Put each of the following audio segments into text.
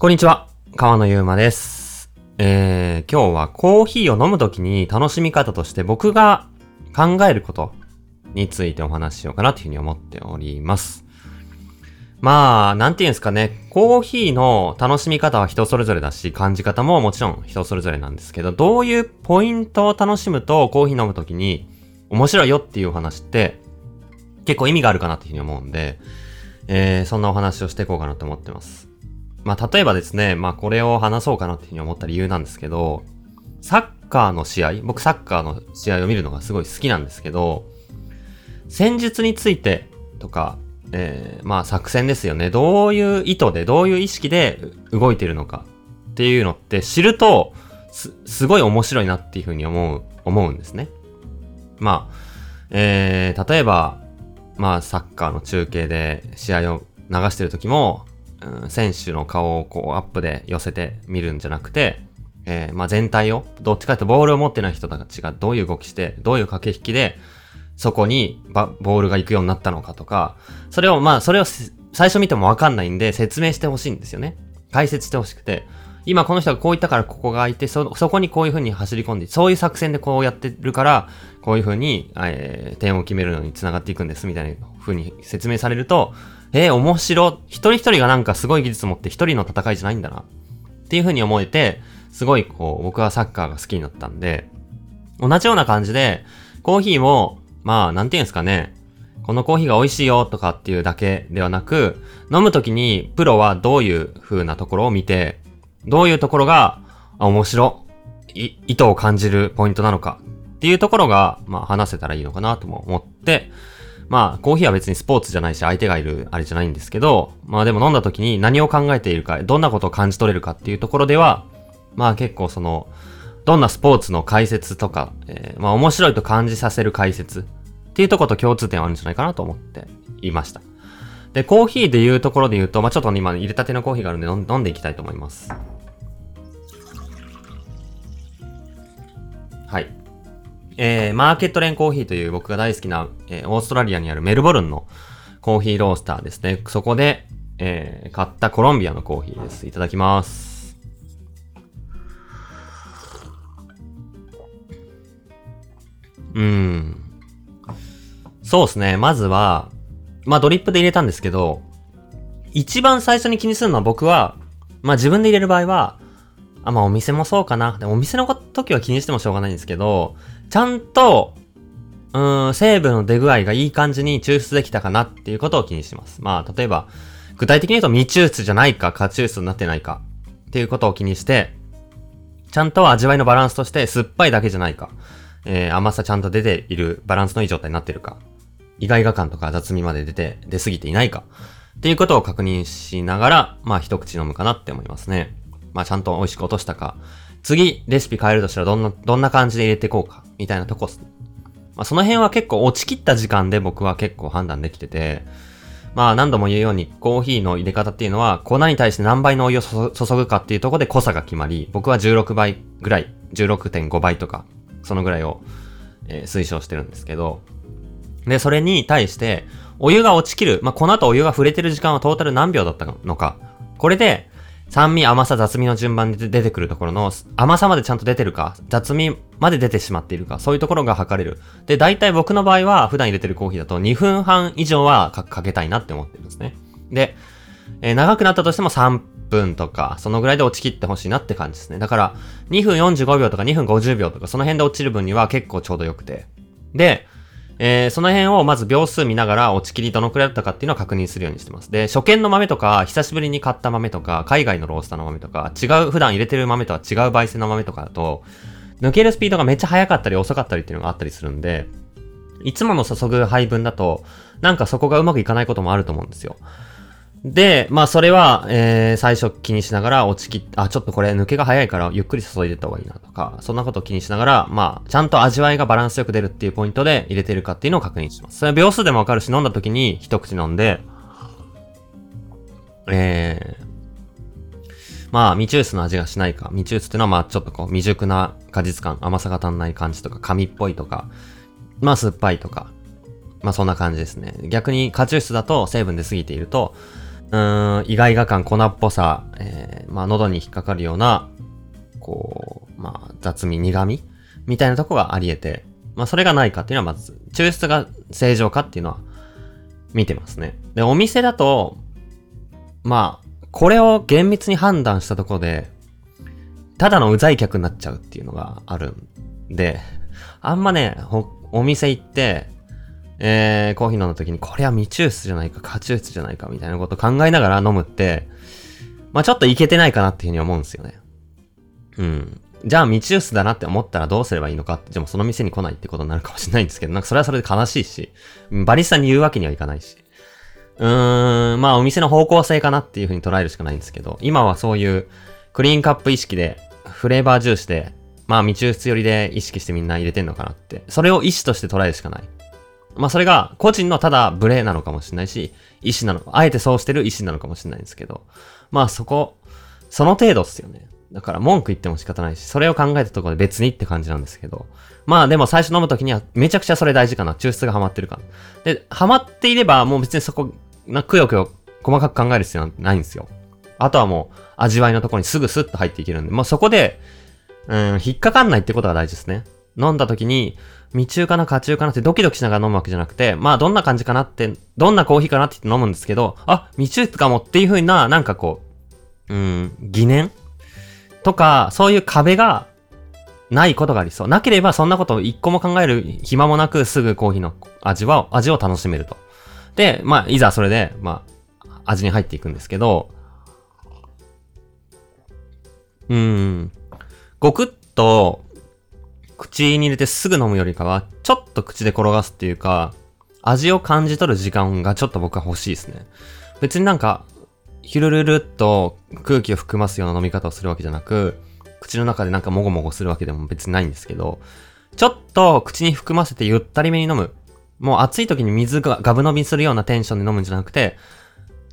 こんにちは、川野ゆうまです。えー、今日はコーヒーを飲むときに楽しみ方として僕が考えることについてお話ししようかなというふうに思っております。まあ、なんていうんですかね、コーヒーの楽しみ方は人それぞれだし、感じ方ももちろん人それぞれなんですけど、どういうポイントを楽しむとコーヒー飲むときに面白いよっていうお話って結構意味があるかなっていうふうに思うんで、えー、そんなお話をしていこうかなと思ってます。まあ、例えばですね、まあ、これを話そうかなっていうふうに思った理由なんですけど、サッカーの試合、僕サッカーの試合を見るのがすごい好きなんですけど、戦術についてとか、えー、まあ作戦ですよね。どういう意図で、どういう意識で動いてるのかっていうのって知ると、す、すごい面白いなっていうふうに思う、思うんですね。まあ、えー、例えば、まあサッカーの中継で試合を流してる時も、うん、選手の顔をこうアップで寄せて見るんじゃなくて、えー、まあ全体を、どっちかというとボールを持ってない人たちがどういう動きして、どういう駆け引きで、そこにボールが行くようになったのかとか、それをまあ、それを最初見てもわかんないんで説明してほしいんですよね。解説してほしくて。今この人がこう言ったからここが空いて、そ、そこにこういう風に走り込んで、そういう作戦でこうやってるから、こういう風に、えー、点を決めるのに繋がっていくんです、みたいな風に説明されると、えー、面白、一人一人がなんかすごい技術持って一人の戦いじゃないんだな。っていう風に思えて、すごいこう、僕はサッカーが好きになったんで、同じような感じで、コーヒーも、まあ、なんていうんですかね。このコーヒーが美味しいよとかっていうだけではなく、飲むときにプロはどういう風なところを見て、どういうところが、あ、面白い、意図を感じるポイントなのかっていうところが、まあ話せたらいいのかなとも思って、まあコーヒーは別にスポーツじゃないし相手がいるあれじゃないんですけど、まあでも飲んだ時に何を考えているか、どんなことを感じ取れるかっていうところでは、まあ結構その、どんなスポーツの解説とか、えー、まあ面白いと感じさせる解説っていうところと共通点はあるんじゃないかなと思っていました。で、コーヒーで言うところで言うと、まあちょっと今入れたてのコーヒーがあるんで飲んでいきたいと思います。はい。えー、マーケットレンコーヒーという僕が大好きな、えー、オーストラリアにあるメルボルンのコーヒーロースターですね。そこで、えー、買ったコロンビアのコーヒーです。いただきます。うん。そうですね。まずは、まあドリップで入れたんですけど、一番最初に気にするのは僕は、まあ自分で入れる場合は、あ、まあお店もそうかな。でもお店の時は気にしてもしょうがないんですけど、ちゃんと、うーん、成分の出具合がいい感じに抽出できたかなっていうことを気にします。まあ例えば、具体的に言うと未抽出じゃないか、過抽出になってないかっていうことを気にして、ちゃんと味わいのバランスとして酸っぱいだけじゃないか。えー、甘さちゃんと出ているバランスのいい状態になってるか。意外が感とか雑味まで出て、出過ぎていないか。っていうことを確認しながら、まあ一口飲むかなって思いますね。まあちゃんと美味しく落としたか。次、レシピ変えるとしたらどんな、どんな感じで入れていこうか。みたいなとこ。まあその辺は結構落ちきった時間で僕は結構判断できてて、まあ何度も言うようにコーヒーの入れ方っていうのは粉に対して何倍のお湯を注ぐかっていうとこで濃さが決まり、僕は16倍ぐらい、16.5倍とか、そのぐらいを、えー、推奨してるんですけど、で、それに対して、お湯が落ちきる、まあ、この後お湯が触れてる時間はトータル何秒だったのか。これで、酸味、甘さ、雑味の順番で出てくるところの、甘さまでちゃんと出てるか、雑味まで出てしまっているか、そういうところが測れる。で、大体僕の場合は、普段入れてるコーヒーだと2分半以上はかけたいなって思ってるんですね。で、えー、長くなったとしても3分とか、そのぐらいで落ちきってほしいなって感じですね。だから、2分45秒とか2分50秒とか、その辺で落ちる分には結構ちょうどよくて。で、えー、その辺をまず秒数見ながら落ち切りどのくらいだったかっていうのを確認するようにしてます。で、初見の豆とか、久しぶりに買った豆とか、海外のロースターの豆とか、違う、普段入れてる豆とは違う焙煎の豆とかだと、抜けるスピードがめっちゃ速かったり遅かったりっていうのがあったりするんで、いつもの注ぐ配分だと、なんかそこがうまくいかないこともあると思うんですよ。で、まあそれは、えー、最初気にしながら落ちきっ、あ、ちょっとこれ抜けが早いからゆっくり注いでった方がいいなとか、そんなことを気にしながら、まあ、ちゃんと味わいがバランスよく出るっていうポイントで入れてるかっていうのを確認します。それは秒数でもわかるし、飲んだ時に一口飲んで、えー、まあ、未抽出の味がしないか。未抽出っていうのはまあちょっとこう未熟な果実感、甘さが足んない感じとか、紙っぽいとか、まあ酸っぱいとか、まあそんな感じですね。逆に過抽出だと成分で過ぎていると、うーん、意外が感、粉っぽさ、えー、まあ喉に引っかかるような、こう、まあ雑味、苦味みたいなとこがあり得て、まあそれがないかっていうのはまず、抽出が正常かっていうのは見てますね。で、お店だと、まあ、これを厳密に判断したところで、ただのうざい客になっちゃうっていうのがあるんで、あんまね、お店行って、えー、コーヒー飲んだ時に、これは未抽出じゃないか、過抽出じゃないか、みたいなこと考えながら飲むって、まあちょっといけてないかなっていうふうに思うんですよね。うん。じゃあ未抽出だなって思ったらどうすればいいのかって、でもその店に来ないってことになるかもしれないんですけど、なんかそれはそれで悲しいし、バリスタに言うわけにはいかないし。うーん、まあお店の方向性かなっていうふうに捉えるしかないんですけど、今はそういうクリーンカップ意識で、フレーバー重視で、まあ未抽出寄りで意識してみんな入れてんのかなって。それを意思として捉えるしかない。まあそれが個人のただ無礼なのかもしれないし、意思なの、あえてそうしてる意思なのかもしれないんですけど、まあそこ、その程度っすよね。だから文句言っても仕方ないし、それを考えたところで別にって感じなんですけど。まあでも最初飲むときにはめちゃくちゃそれ大事かな。抽出がハマってるかで、ハマっていればもう別にそこ、な、くよくよ細かく考える必要はないんですよ。あとはもう味わいのところにすぐスッと入っていけるんで、もうそこで、うん、引っかかんないってことが大事ですね。飲んだ時に、未中かな、過中かなってドキドキしながら飲むわけじゃなくて、まあどんな感じかなって、どんなコーヒーかなって言って飲むんですけど、あ、未中かもっていう風な、なんかこう、うん、疑念？とか、そういう壁がないことがありそう。なければそんなことを一個も考える暇もなくすぐコーヒーの味は、味を楽しめると。で、まあ、いざそれで、まあ、味に入っていくんですけど、うん、ごくっと口に入れてすぐ飲むよりかは、ちょっと口で転がすっていうか、味を感じ取る時間がちょっと僕は欲しいですね。別になんか、ヒュルルルっと空気を含ますような飲み方をするわけじゃなく、口の中でなんかもごもごするわけでも別にないんですけど、ちょっと口に含ませてゆったりめに飲む。もう暑い時に水がガブ飲みするようなテンションで飲むんじゃなくて、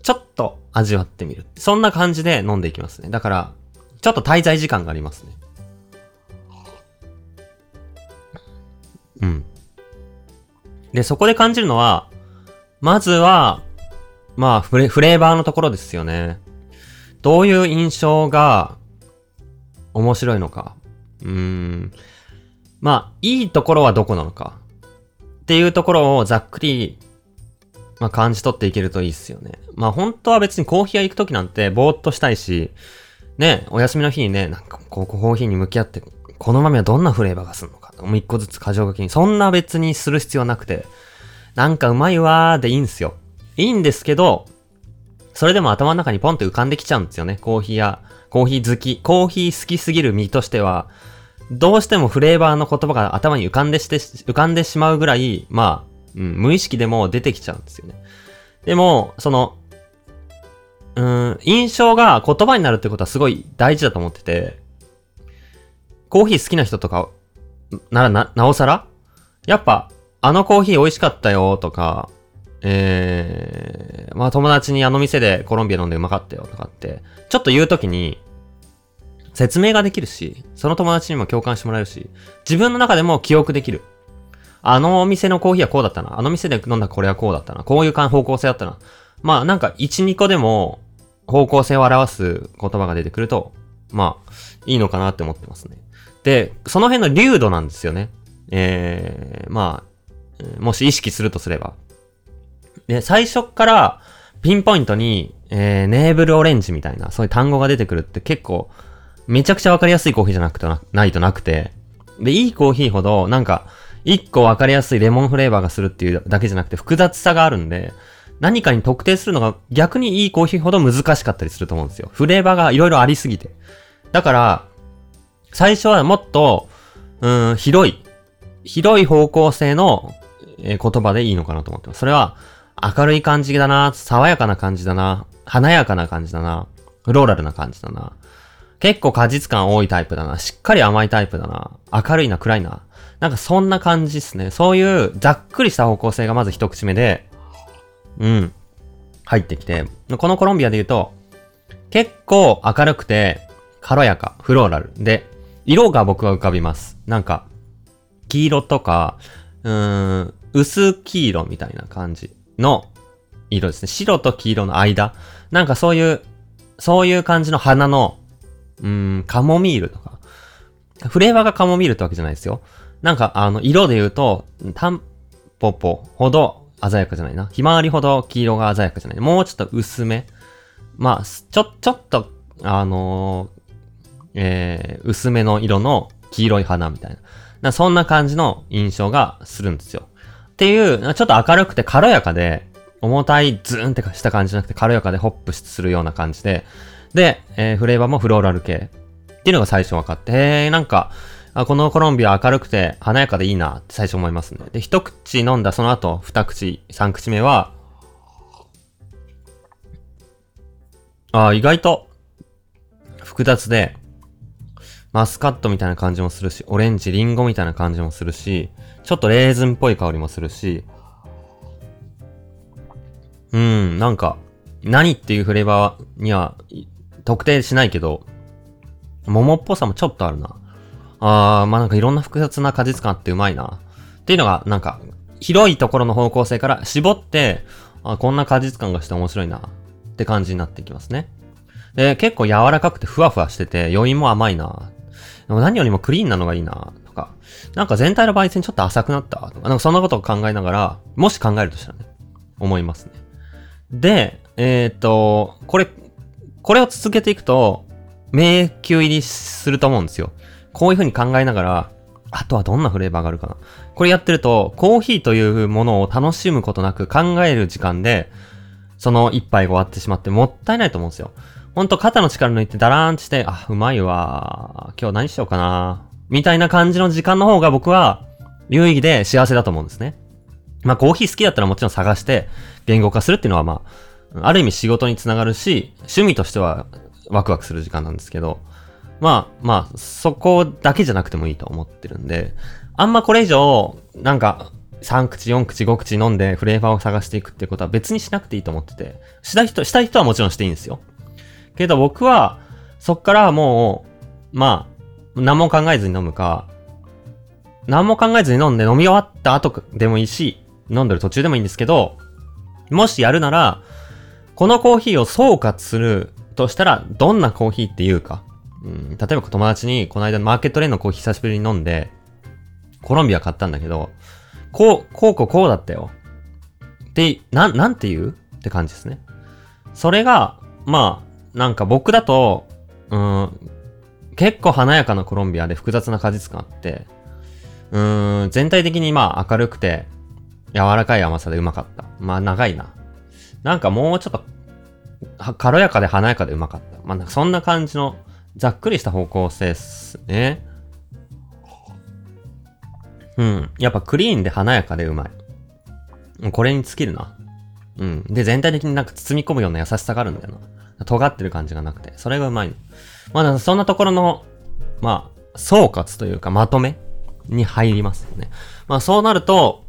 ちょっと味わってみる。そんな感じで飲んでいきますね。だから、ちょっと滞在時間がありますね。で、そこで感じるのは、まずは、まあフレ、フレーバーのところですよね。どういう印象が面白いのか。うーん。まあ、いいところはどこなのか。っていうところをざっくり、まあ感じ取っていけるといいっすよね。まあ本当は別にコーヒー屋行くときなんてぼーっとしたいし、ね、お休みの日にね、なんかこうコーヒーに向き合って、この豆はどんなフレーバーがするのか。もう一個ずつ過剰書きに。そんな別にする必要なくて、なんかうまいわーでいいんすよ。いいんですけど、それでも頭の中にポンって浮かんできちゃうんですよね。コーヒーや、コーヒー好き、コーヒー好きすぎる身としては、どうしてもフレーバーの言葉が頭に浮かんでして、浮かんでしまうぐらい、まあ、うん、無意識でも出てきちゃうんですよね。でも、その、うん、印象が言葉になるってことはすごい大事だと思ってて、コーヒー好きな人とかならな、なおさら？やっぱ、あのコーヒー美味しかったよとか、えー、まあ友達にあの店でコロンビア飲んでうまかったよとかって、ちょっと言うときに、説明ができるし、その友達にも共感してもらえるし、自分の中でも記憶できる。あのお店のコーヒーはこうだったな。あの店で飲んだこれはこうだったな。こういう方向性だったな。まあなんか1、2個でも方向性を表す言葉が出てくると、まあいいのかなって思ってますね。で、その辺の流度なんですよね。えー、まあ、もし意識するとすれば。で、最初からピンポイントに、えー、ネーブルオレンジみたいな、そういう単語が出てくるって結構、めちゃくちゃわかりやすいコーヒーじゃなくてな、ないとなくて。で、いいコーヒーほど、なんか、一個わかりやすいレモンフレーバーがするっていうだけじゃなくて複雑さがあるんで、何かに特定するのが逆にいいコーヒーほど難しかったりすると思うんですよ。フレーバーがいろいろありすぎて。だから、最初はもっと、うん、広い、広い方向性の、え、言葉でいいのかなと思ってます。それは、明るい感じだな、爽やかな感じだな、華やかな感じだな、フローラルな感じだな。結構果実感多いタイプだな。しっかり甘いタイプだな。明るいな、暗いな。なんかそんな感じっすね。そういうざっくりした方向性がまず一口目で、うん、入ってきて、このコロンビアで言うと、結構明るくて、軽やか、フローラルで、色が僕は浮かびます。なんか、黄色とか、うーん、薄黄色みたいな感じの色ですね。白と黄色の間。なんかそういう、そういう感じの花の、うーん、カモミールとか。フレーバーがカモミールってわけじゃないですよ。なんか、あの、色で言うと、タンポポほど鮮やかじゃないな。ひまわりほど黄色が鮮やかじゃない。もうちょっと薄め。まあ、ちょ、ちょっと、あのー、えー、薄めの色の黄色い花みたいな。なそんな感じの印象がするんですよ。っていう、ちょっと明るくて軽やかで、重たいズーンってした感じじゃなくて軽やかでホップするような感じで、で、えー、フレーバーもフローラル系っていうのが最初分かって、へー、なんか、あこのコロンビア明るくて華やかでいいなって最初思いますね。で、一口飲んだその後、二口、三口目は、あ意外と複雑で、マスカットみたいな感じもするし、オレンジ、リンゴみたいな感じもするし、ちょっとレーズンっぽい香りもするし、うん、なんか、何っていうフレーバーには特定しないけど、桃っぽさもちょっとあるな。あー、まあなんかいろんな複雑な果実感あってうまいな。っていうのが、なんか、広いところの方向性から絞って、あこんな果実感がして面白いな。って感じになってきますね。で、結構柔らかくてふわふわしてて、余韻も甘いな。でも何よりもクリーンなのがいいな。とか、なんか全体の焙煎ちょっと浅くなったとか、なんかそんなことを考えながら、もし考えるとしたらね、思いますね。で、えっ、ー、と、これ、これを続けていくと、迷宮入りすると思うんですよ。こういう風に考えながら、あとはどんなフレーバーがあるかな。これやってると、コーヒーというものを楽しむことなく考える時間で、その一杯が終わってしまってもったいないと思うんですよ。ほんと肩の力抜いてダラーンして、あ、うまいわ。今日何しようかな。みたいな感じの時間の方が僕は有意義で幸せだと思うんですね。まあコーヒー好きだったらもちろん探して言語化するっていうのはまあ、ある意味仕事につながるし、趣味としてはワクワクする時間なんですけど、まあまあ、そこだけじゃなくてもいいと思ってるんで、あんまこれ以上、なんか、3口、4口、5口飲んでフレーバーを探していくってことは別にしなくていいと思ってて、した人、したい人はもちろんしていいんですよ。けど僕は、そっからもう、まあ、何も考えずに飲むか、何も考えずに飲んで飲み終わった後でもいいし、飲んでる途中でもいいんですけど、もしやるなら、このコーヒーを総括するとしたら、どんなコーヒーっていうか、うん、例えば友達に、この間マーケットレーンのコーヒー久しぶりに飲んで、コロンビア買ったんだけど、こう、こうこうこうだったよ。で、なん、なんて言う？って感じですね。それが、まあ、なんか僕だと、うん、結構華やかなコロンビアで複雑な果実感あって、うん、全体的にまあ明るくて、柔らかい甘さでうまかった。まあ長いな。なんかもうちょっと、軽やかで華やかでうまかった。まあそんな感じの、ざっくりした方向性っすね。うん。やっぱクリーンで華やかでうまい。これに尽きるな。うん。で、全体的になんか包み込むような優しさがあるんだよな。尖ってる感じがなくて。それがうまいの。まあ、そんなところの、まあ、総括というかまとめに入りますよね。まあ、そうなると、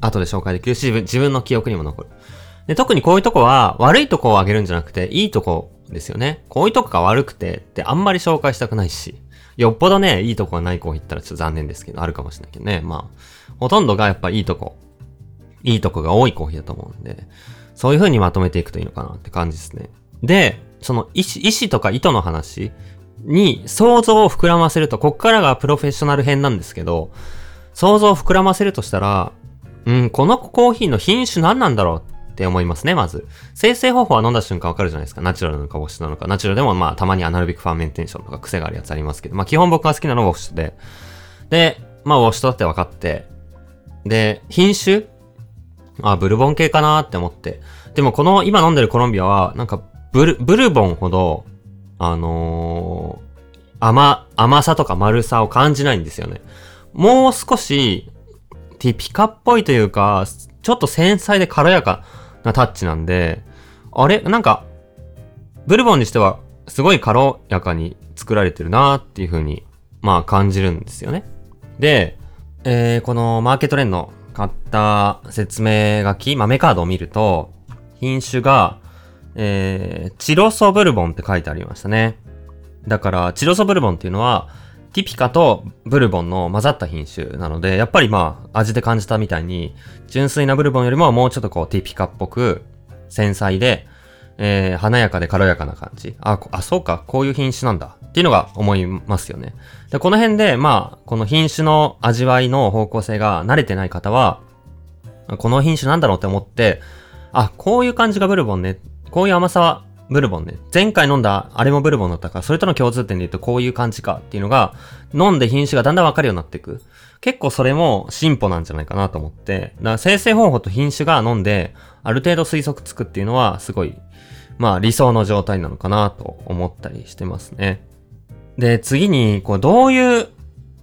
後で紹介できるし、自分の記憶にも残る。で、特にこういうとこは、悪いとこをあげるんじゃなくて、いいとこですよね。こういうとこが悪くてってあんまり紹介したくないし、よっぽどね、いいとこがないコーヒーったらちょっと残念ですけど、あるかもしれないけどね。まあ、ほとんどがやっぱいいとこ、いいとこが多いコーヒーだと思うんで、そういう風にまとめていくといいのかなって感じですね。で、その意思、意思とか意図の話に想像を膨らませると、こっからがプロフェッショナル編なんですけど、想像を膨らませるとしたら、うん、このコーヒーの品種何なんだろうって思いますね、まず。精製方法は飲んだ瞬間わかるじゃないですか。ナチュラルなのかウォッシュなのか。ナチュラルでもまあたまに anaerobic fermentation とか癖があるやつありますけど、まあ基本僕が好きなのはウォッシュで。で、まあウォッシュだって分かって、で、品種？あ、ブルボン系かなって思って。でもこの今飲んでるコロンビアは、なんかブル、ブルボンほど、あのー、甘、甘さとか丸さを感じないんですよね。もう少し、ティピカっぽいというか、ちょっと繊細で軽やかなタッチなんで、あれ？なんか、ブルボンにしては、すごい軽やかに作られてるなっていう風に、まあ感じるんですよね。で、えー、このマーケットレンの買った説明書き、豆カードを見ると、品種が、えー、チロソブルボンって書いてありましたね。だから、チロソブルボンっていうのは、ティピカとブルボンの混ざった品種なので、やっぱりまあ、味で感じたみたいに、純粋なブルボンよりももうちょっとこう、ティピカっぽく、繊細で、えー、華やかで軽やかな感じ。あ、あ、そうか、こういう品種なんだ。っていうのが思いますよね。で、この辺で、まあ、この品種の味わいの方向性が慣れてない方は、この品種なんだろうって思って、あ、こういう感じがブルボンね。こういう甘さはブルボンね。前回飲んだあれもブルボンだったから、それとの共通点で言うとこういう感じかっていうのが、飲んで品種がだんだんわかるようになっていく。結構それも進歩なんじゃないかなと思って、だから生成方法と品種が飲んで、ある程度推測つくっていうのは、すごい、まあ理想の状態なのかなと思ったりしてますね。で、次に、こう、どういう、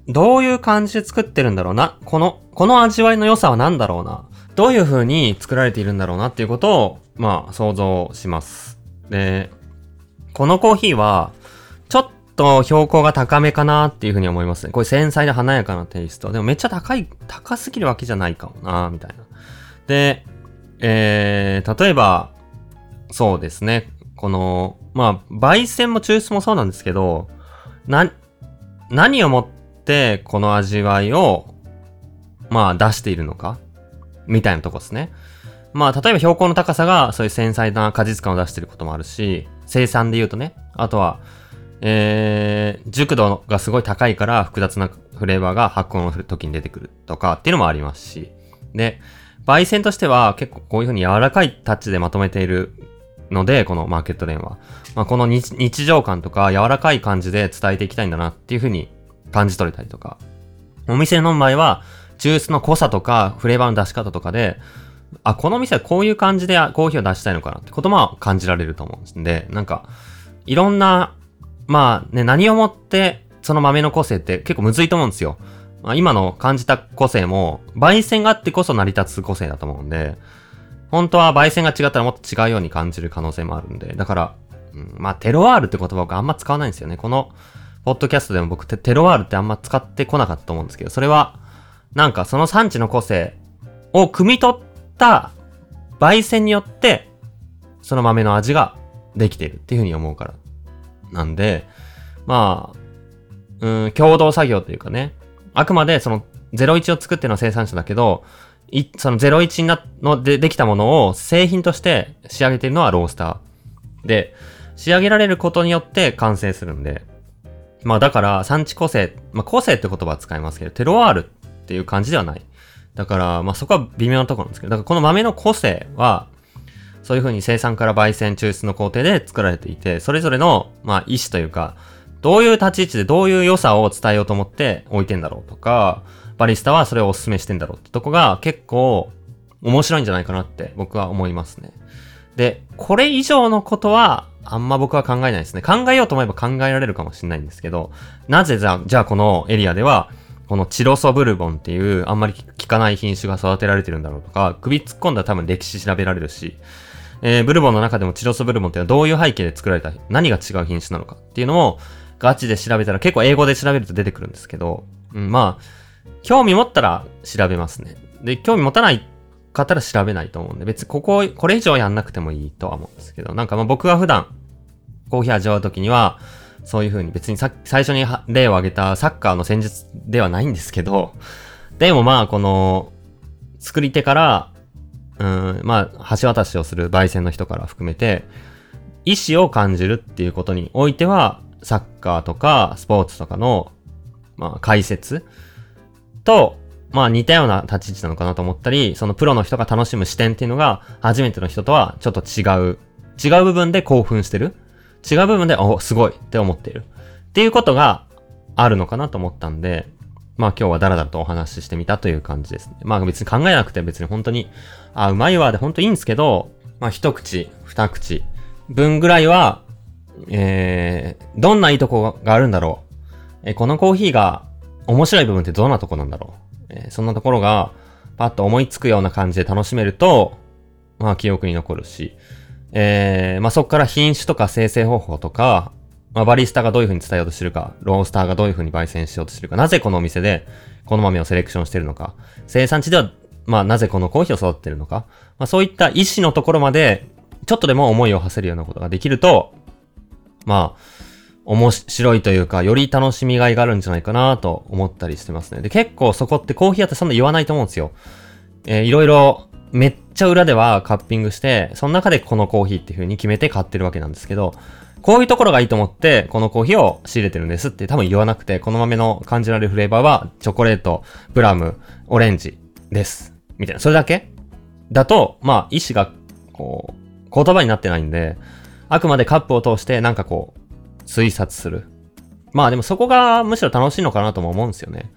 どういう感じで作ってるんだろうな。この、この味わいの良さは何だろうな。どういう風に作られているんだろうなっていうことを、まあ、想像します。で、このコーヒーは、ちょっと標高が高めかなっていう風に思いますね。これ繊細で華やかなテイスト。でもめっちゃ高い、高すぎるわけじゃないかもな、みたいな。で、えー、例えば、そうですね。この、まあ、焙煎も抽出もそうなんですけど、な、何をもってこの味わいを、まあ出しているのかみたいなとこですね。まあ、例えば標高の高さがそういう繊細な果実感を出していることもあるし、生産で言うとね、あとは、えー、熟度がすごい高いから複雑なフレーバーが発酵の時に出てくるとかっていうのもありますし。で、焙煎としては結構こういう風に柔らかいタッチでまとめているので、このマーケットレンは。まあ、この日常感とか柔らかい感じで伝えていきたいんだなっていう風に感じ取れたりとか。お店の場合は、ジュースの濃さとかフレーバーの出し方とかで、あ、この店はこういう感じでコーヒーを出したいのかなってことも感じられると思うんで、なんか、いろんな、まあね、何をもってその豆の個性って結構むずいと思うんですよ。まあ、今の感じた個性も、焙煎があってこそ成り立つ個性だと思うんで、本当は焙煎が違ったらもっと違うように感じる可能性もあるんで、だから、うん、まあ、テロワールって言葉僕あんま使わないんですよね。この、ポッドキャストでも僕テロワールってあんま使ってこなかったと思うんですけど、それは、なんかその産地の個性を汲み取った焙煎によって、その豆の味ができているっていうふうに思うから。なんで、まあ、うん、共同作業というかね、あくまでその01を作っての生産者だけど、い、その01にな、のでできたものを製品として仕上げているのはロースター。で、仕上げられることによって完成するんで、まあだから産地個性、まあ個性って言葉は使いますけど、テロワールっていう感じではない。だから、まあそこは微妙なとこなんですけど、だからこの豆の個性は、そういう風に生産から焙煎抽出の工程で作られていて、それぞれの、まあ意思というか、どういう立ち位置でどういう良さを伝えようと思って置いてんだろうとか、バリスタはそれをお勧めしてんだろうってとこが結構面白いんじゃないかなって僕は思いますね。で、これ以上のことはあんま僕は考えないですね。考えようと思えば考えられるかもしれないんですけど、なぜじゃあ、じゃあこのエリアでは、このチロソブルボンっていうあんまり効かない品種が育てられてるんだろうとか、首突っ込んだら多分歴史調べられるし、えー、ブルボンの中でもチロソブルボンっていうのはどういう背景で作られた、何が違う品種なのかっていうのをガチで調べたら結構英語で調べると出てくるんですけど、うん、まあ、興味持ったら調べますね。で、興味持たない方ら調べないと思うんで、別にここ、これ以上やんなくてもいいとは思うんですけど、なんかまあ僕は普段、コーヒー味わうときには、そういう風に別にさ最初に例を挙げたサッカーの戦術ではないんですけど、でもまあこの、作り手から、うん、まあ橋渡しをする焙煎の人から含めて、意思を感じるっていうことにおいては、サッカーとかスポーツとかの、まあ解説と、まあ似たような立ち位置なのかなと思ったり、そのプロの人が楽しむ視点っていうのが、初めての人とはちょっと違う、違う部分で興奮してる。違う部分で、お、すごいって思っている。っていうことがあるのかなと思ったんで、まあ今日はダラダラとお話ししてみたという感じですね。まあ別に考えなくて別に本当に、あ、うまいわで本当いいんですけど、まあ一口、二口分ぐらいは、えー、どんないいとこがあるんだろう。えー、このコーヒーが面白い部分ってどんなとこなんだろう。えー、そんなところが、パッと思いつくような感じで楽しめると、まあ記憶に残るし、えー、まあそこから品種とか生成方法とか、まあバリスタがどういう風に伝えようとしてるか、ロースターがどういう風に焙煎しようとしてるか、なぜこのお店でこの豆をセレクションしてるのか、生産地では、まあなぜこのコーヒーを育ててるのか、まあそういった意思のところまで、ちょっとでも思いを馳せるようなことができると、まあ、面白いというか、より楽しみがいがあるんじゃないかなと思ったりしてますね。で、結構そこってコーヒー屋ってそんな言わないと思うんですよ。えー、いろいろめっちゃ裏ではカッピングして、その中でこのコーヒーっていう風に決めて買ってるわけなんですけど、こういうところがいいと思って、このコーヒーを仕入れてるんですって多分言わなくて、この豆の感じられるフレーバーは、チョコレート、プラム、オレンジです。みたいな。それだけだと、まあ、意思が、こう、言葉になってないんで、あくまでカップを通してなんかこう、推察する。まあでもそこがむしろ楽しいのかなとも思うんですよね。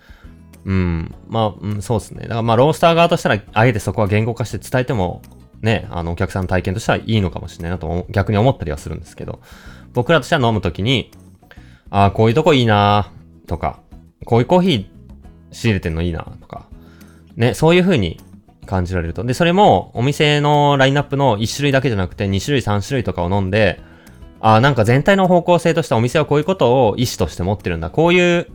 うん。まあ、うん、そうですね。だからまあ、ロースター側としたら、あえてそこは言語化して伝えても、ね、あの、お客さんの体験としてはいいのかもしれないなと逆に思ったりはするんですけど、僕らとしては飲むときに、ああ、こういうとこいいなとか、こういうコーヒー仕入れてんのいいなとか、ね、そういう風に感じられると。で、それもお店のラインナップの1種類だけじゃなくて2種類3種類とかを飲んで、ああ、なんか全体の方向性としてお店はこういうことを意思として持ってるんだ。こういう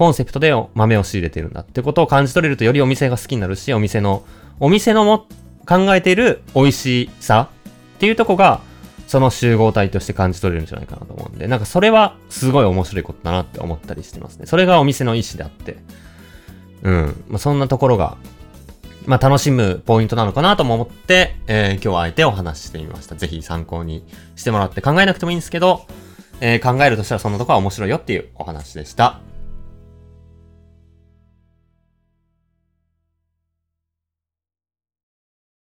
コンセプトで豆を仕入れてるんだってことを感じ取れるとよりお店が好きになるし、お店の、お店のも考えている美味しさっていうとこが、その集合体として感じ取れるんじゃないかなと思うんで、なんかそれはすごい面白いことだなって思ったりしてますね。それがお店の意思であって。うん。まあ、そんなところが、まあ、楽しむポイントなのかなとも思って、えー今日はあえてお話ししてみました。ぜひ参考にしてもらって考えなくてもいいんですけど、えー考えるとしたらそんなとこは面白いよっていうお話でした。